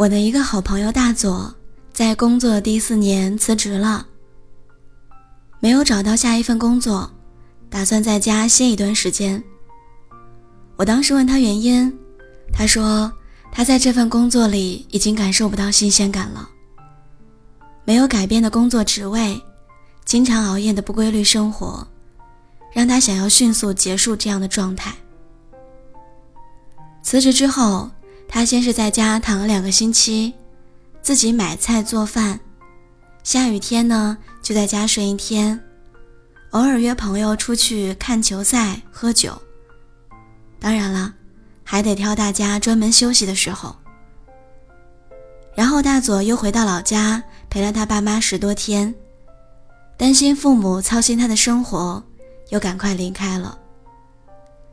我的一个好朋友大佐，在工作第四年辞职了，没有找到下一份工作，打算在家歇一段时间。我当时问他原因，他说他在这份工作里已经感受不到新鲜感了，没有改变的工作职位，经常熬夜的不规律生活，让他想要迅速结束这样的状态。辞职之后。他先是在家躺了两个星期，自己买菜做饭，下雨天呢就在家睡一天，偶尔约朋友出去看球赛、喝酒。当然了，还得挑大家专门休息的时候。然后大佐又回到老家陪了他爸妈十多天，担心父母操心他的生活，又赶快离开了。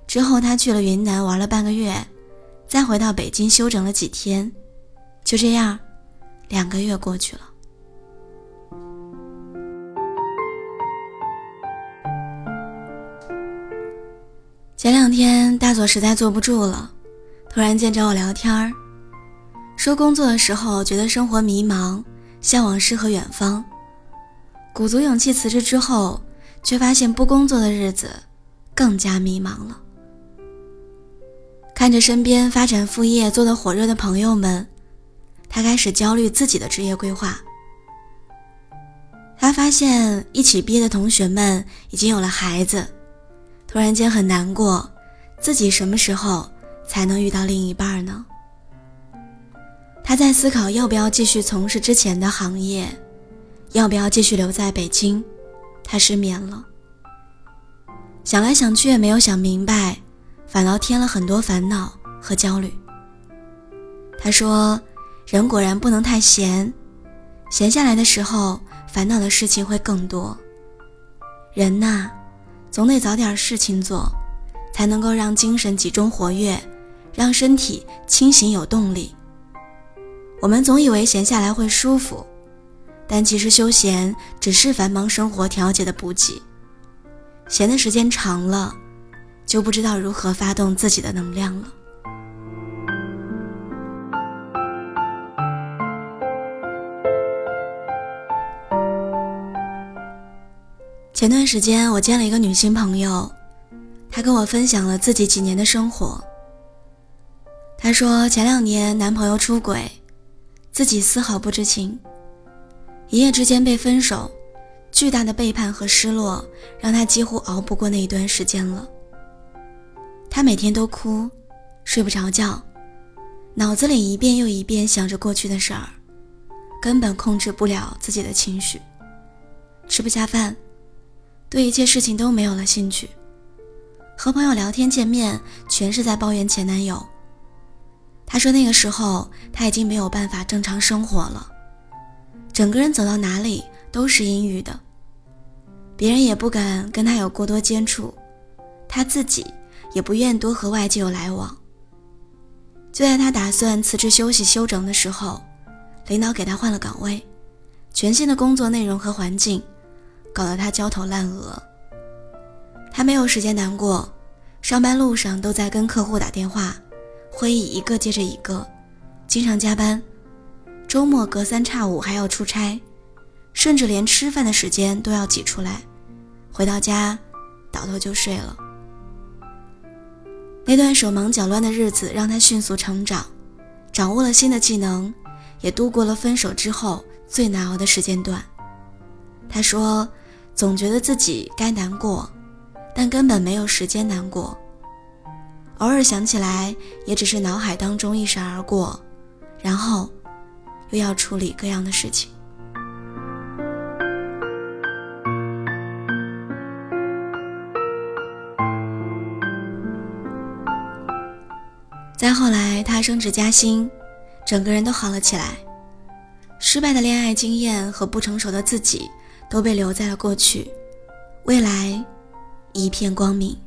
之后他去了云南玩了半个月。再回到北京休整了几天，就这样，两个月过去了。前两天大佐实在坐不住了，突然间找我聊天儿，说工作的时候觉得生活迷茫，向往诗和远方，鼓足勇气辞职之后，却发现不工作的日子更加迷茫了。看着身边发展副业做得火热的朋友们，他开始焦虑自己的职业规划。他发现一起毕业的同学们已经有了孩子，突然间很难过，自己什么时候才能遇到另一半呢？他在思考要不要继续从事之前的行业，要不要继续留在北京。他失眠了，想来想去也没有想明白。反倒添了很多烦恼和焦虑。他说：“人果然不能太闲，闲下来的时候，烦恼的事情会更多。人呐，总得找点事情做，才能够让精神集中活跃，让身体清醒有动力。我们总以为闲下来会舒服，但其实休闲只是繁忙生活调节的补给。闲的时间长了。”就不知道如何发动自己的能量了。前段时间我见了一个女性朋友，她跟我分享了自己几年的生活。她说前两年男朋友出轨，自己丝毫不知情，一夜之间被分手，巨大的背叛和失落让她几乎熬不过那一段时间了。他每天都哭，睡不着觉，脑子里一遍又一遍想着过去的事儿，根本控制不了自己的情绪，吃不下饭，对一切事情都没有了兴趣，和朋友聊天见面全是在抱怨前男友。他说那个时候他已经没有办法正常生活了，整个人走到哪里都是阴郁的，别人也不敢跟他有过多接触，他自己。也不愿多和外界有来往。就在他打算辞职休息休整的时候，领导给他换了岗位，全新的工作内容和环境，搞得他焦头烂额。他没有时间难过，上班路上都在跟客户打电话，会议一个接着一个，经常加班，周末隔三差五还要出差，甚至连吃饭的时间都要挤出来。回到家，倒头就睡了。那段手忙脚乱的日子让他迅速成长，掌握了新的技能，也度过了分手之后最难熬的时间段。他说：“总觉得自己该难过，但根本没有时间难过。偶尔想起来，也只是脑海当中一闪而过，然后又要处理各样的事情。”后来，他升职加薪，整个人都好了起来。失败的恋爱经验和不成熟的自己都被留在了过去，未来一片光明。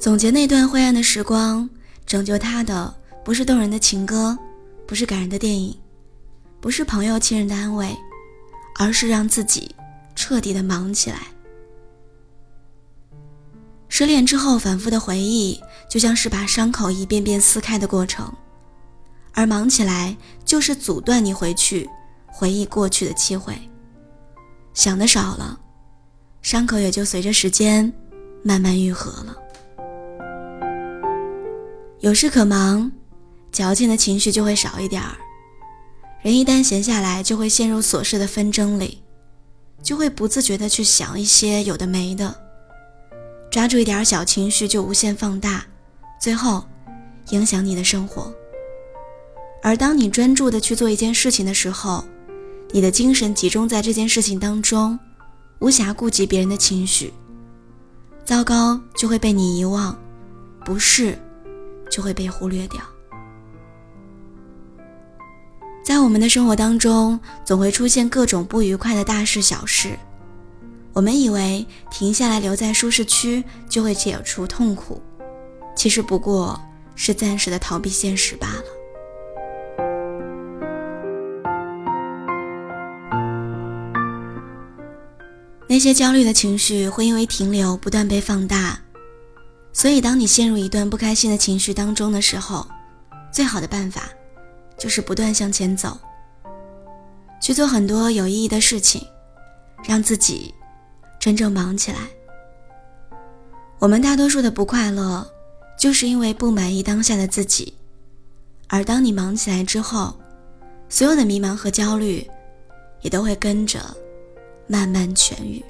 总结那段灰暗的时光，拯救他的不是动人的情歌，不是感人的电影，不是朋友亲人的安慰，而是让自己彻底的忙起来。失恋之后反复的回忆，就像是把伤口一遍遍撕开的过程，而忙起来就是阻断你回去回忆过去的机会。想的少了，伤口也就随着时间慢慢愈合了。有事可忙，矫情的情绪就会少一点儿。人一旦闲下来，就会陷入琐事的纷争里，就会不自觉地去想一些有的没的，抓住一点小情绪就无限放大，最后影响你的生活。而当你专注的去做一件事情的时候，你的精神集中在这件事情当中，无暇顾及别人的情绪，糟糕就会被你遗忘，不是就会被忽略掉。在我们的生活当中，总会出现各种不愉快的大事小事。我们以为停下来留在舒适区就会解除痛苦，其实不过是暂时的逃避现实罢了。那些焦虑的情绪会因为停留不断被放大，所以当你陷入一段不开心的情绪当中的时候，最好的办法。就是不断向前走，去做很多有意义的事情，让自己真正忙起来。我们大多数的不快乐，就是因为不满意当下的自己，而当你忙起来之后，所有的迷茫和焦虑，也都会跟着慢慢痊愈。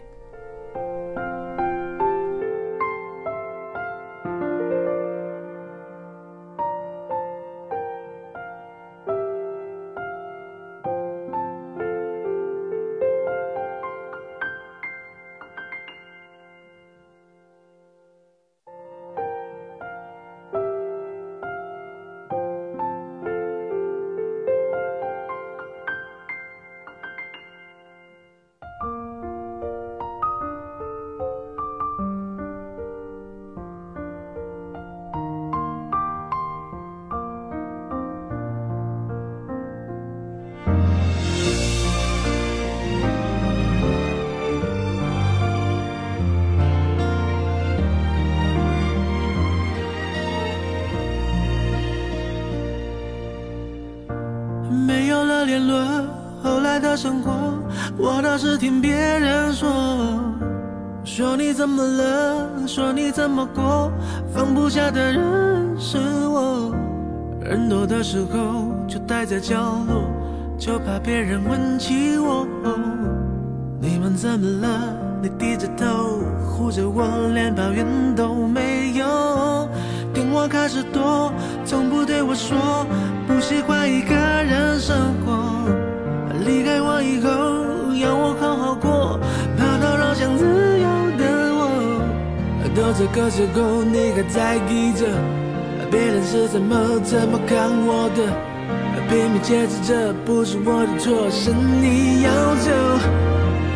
的生活，我倒是听别人说，说你怎么了，说你怎么过，放不下的人是我。人多的时候就待在角落，就怕别人问起我。你们怎么了？你低着头护着我，连抱怨都没有。电话开始多，从不对我说不喜欢一个这个时候，你还在意着别人是怎么怎么看我的？拼命解释这不是我的错，是你要走。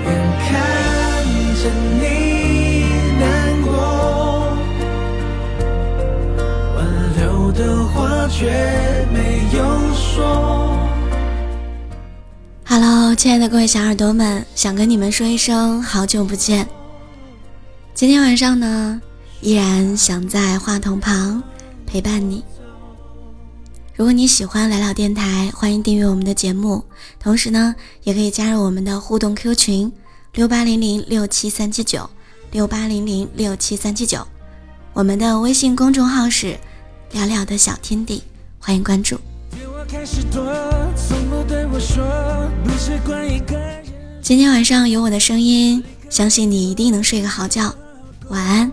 眼看着你难过，挽留的话却没有说。Hello，亲爱的各位小耳朵们，想跟你们说一声好久不见。今天晚上呢，依然想在话筒旁陪伴你。如果你喜欢来了电台，欢迎订阅我们的节目，同时呢，也可以加入我们的互动 Q 群六八零零六七三七九六八零零六七三七九，我们的微信公众号是聊聊的小天地，欢迎关注。今天晚上有我的声音，相信你一定能睡个好觉。晚安，